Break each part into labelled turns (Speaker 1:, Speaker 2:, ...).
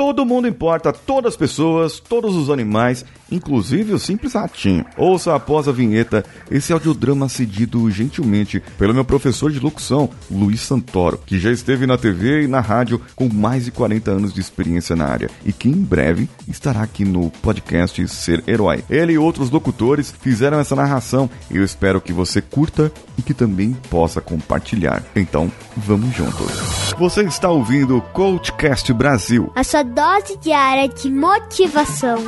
Speaker 1: Todo mundo importa, todas as pessoas, todos os animais, inclusive o simples ratinho. Ouça após a vinheta esse audiodrama cedido gentilmente pelo meu professor de locução, Luiz Santoro, que já esteve na TV e na rádio com mais de 40 anos de experiência na área e que em breve estará aqui no podcast Ser Herói. Ele e outros locutores fizeram essa narração e eu espero que você curta e que também possa compartilhar. Então, vamos juntos. Você está ouvindo o Coachcast Brasil.
Speaker 2: A sua dose diária de motivação.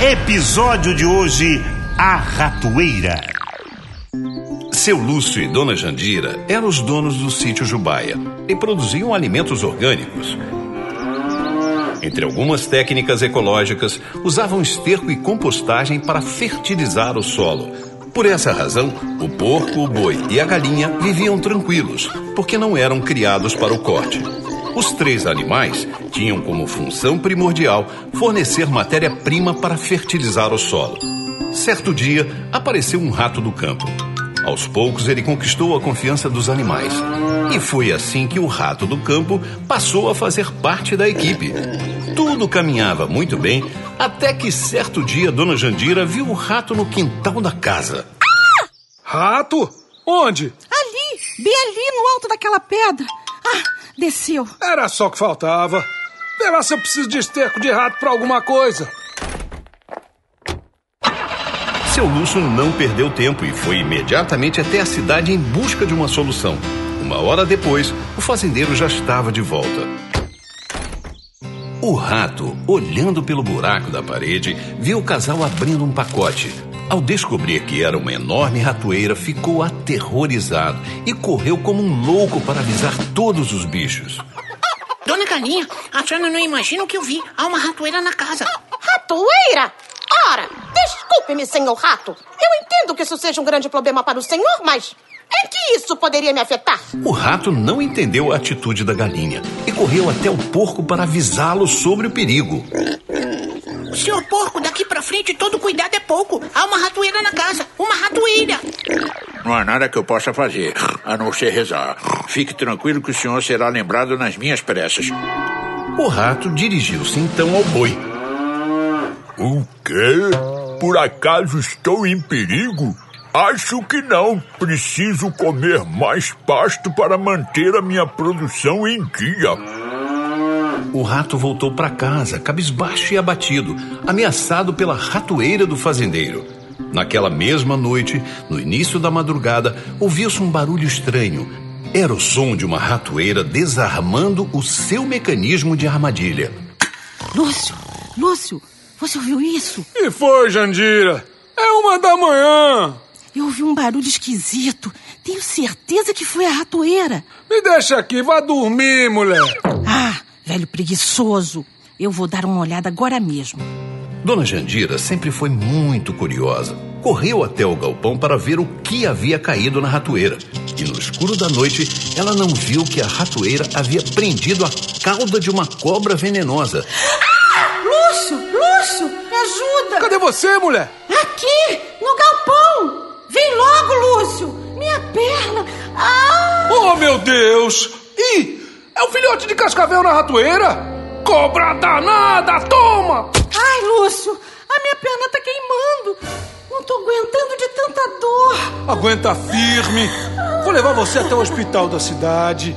Speaker 3: Episódio de hoje: A Ratoeira.
Speaker 4: Seu Lúcio e Dona Jandira eram os donos do sítio Jubaia e produziam alimentos orgânicos. Entre algumas técnicas ecológicas, usavam esterco e compostagem para fertilizar o solo. Por essa razão, o porco, o boi e a galinha viviam tranquilos, porque não eram criados para o corte. Os três animais tinham como função primordial fornecer matéria-prima para fertilizar o solo. Certo dia, apareceu um rato do campo. Aos poucos, ele conquistou a confiança dos animais. E foi assim que o rato do campo passou a fazer parte da equipe. Tudo caminhava muito bem, até que certo dia Dona Jandira viu o rato no quintal da casa.
Speaker 5: Rato? Onde?
Speaker 6: Ali, bem ali no alto daquela pedra. Ah, desceu.
Speaker 5: Era só o que faltava. Vê lá se eu preciso de esterco de rato pra alguma coisa.
Speaker 4: Seu Lúcio não perdeu tempo e foi imediatamente até a cidade em busca de uma solução. Uma hora depois, o fazendeiro já estava de volta. O rato, olhando pelo buraco da parede, viu o casal abrindo um pacote. Ao descobrir que era uma enorme ratoeira, ficou aterrorizado e correu como um louco para avisar todos os bichos.
Speaker 7: Dona Galinha, a senhora não imagina o que eu vi. Há uma ratoeira na casa.
Speaker 8: Ratoeira? Ora, desculpe-me, senhor rato. Eu entendo que isso seja um grande problema para o senhor, mas em que isso poderia me afetar?
Speaker 4: O rato não entendeu a atitude da galinha e correu até o porco para avisá-lo sobre o perigo.
Speaker 7: Senhor porco, daqui pra frente todo cuidado é pouco. Há uma ratoeira na casa. Uma ratoeira.
Speaker 9: Não há nada que eu possa fazer, a não ser rezar. Fique tranquilo que o senhor será lembrado nas minhas preces.
Speaker 4: O rato dirigiu-se então ao boi.
Speaker 10: O quê? Por acaso estou em perigo? Acho que não. Preciso comer mais pasto para manter a minha produção em dia.
Speaker 4: O rato voltou para casa, cabisbaixo e abatido, ameaçado pela ratoeira do fazendeiro. Naquela mesma noite, no início da madrugada, ouviu-se um barulho estranho. Era o som de uma ratoeira desarmando o seu mecanismo de armadilha.
Speaker 6: Lúcio, Lúcio, você ouviu isso?
Speaker 5: E foi, Jandira? É uma da manhã.
Speaker 6: Eu ouvi um barulho esquisito. Tenho certeza que foi a ratoeira.
Speaker 5: Me deixa aqui, vá dormir, mulher.
Speaker 6: Ah, velho preguiçoso. Eu vou dar uma olhada agora mesmo.
Speaker 4: Dona Jandira sempre foi muito curiosa. Correu até o galpão para ver o que havia caído na ratoeira. E no escuro da noite, ela não viu que a ratoeira havia prendido a cauda de uma cobra venenosa.
Speaker 6: Ah! Lúcio, Lúcio, me ajuda!
Speaker 5: Cadê você, mulher?
Speaker 6: Aqui, no galpão! Vem logo, Lúcio! Minha perna! Ah!
Speaker 5: Oh, meu Deus! Ih, é o filhote de cascavel na ratoeira? Cobra danada, toma!
Speaker 6: Ai, Lúcio, a minha perna tá queimando. Não tô aguentando de tanta dor.
Speaker 5: Aguenta firme. Vou levar você até o hospital da cidade.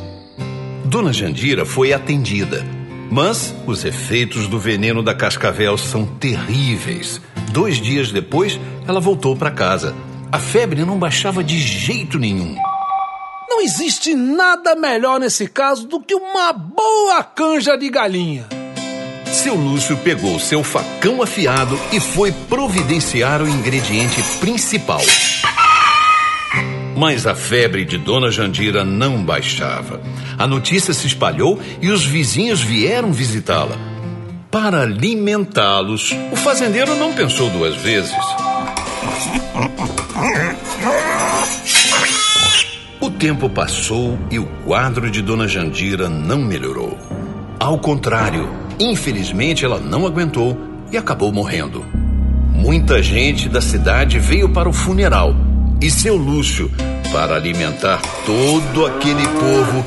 Speaker 4: Dona Jandira foi atendida. Mas os efeitos do veneno da cascavel são terríveis. Dois dias depois, ela voltou para casa. A febre não baixava de jeito nenhum.
Speaker 5: Não existe nada melhor nesse caso do que uma boa canja de galinha.
Speaker 4: Seu Lúcio pegou seu facão afiado e foi providenciar o ingrediente principal. Mas a febre de Dona Jandira não baixava. A notícia se espalhou e os vizinhos vieram visitá-la. Para alimentá-los, o fazendeiro não pensou duas vezes. O tempo passou e o quadro de Dona Jandira não melhorou. Ao contrário, infelizmente ela não aguentou e acabou morrendo. muita gente da cidade veio para o funeral e seu Lúcio, para alimentar todo aquele povo.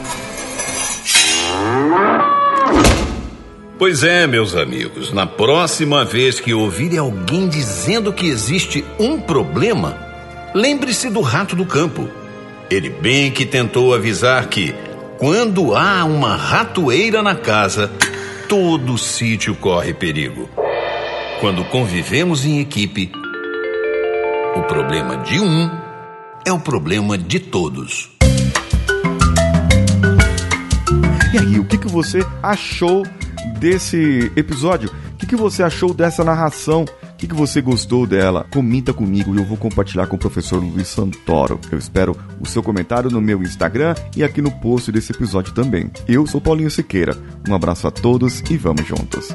Speaker 4: Pois é, meus amigos, na próxima vez que ouvirem alguém dizendo que existe um problema, lembre-se do rato do campo. Ele bem que tentou avisar que, quando há uma ratoeira na casa, todo sítio corre perigo. Quando convivemos em equipe, o problema de um é o problema de todos.
Speaker 1: E aí, o que, que você achou desse episódio? O que, que você achou dessa narração? O que, que você gostou dela? Comenta comigo e eu vou compartilhar com o professor Luiz Santoro. Eu espero o seu comentário no meu Instagram e aqui no post desse episódio também. Eu sou Paulinho Siqueira. Um abraço a todos e vamos juntos.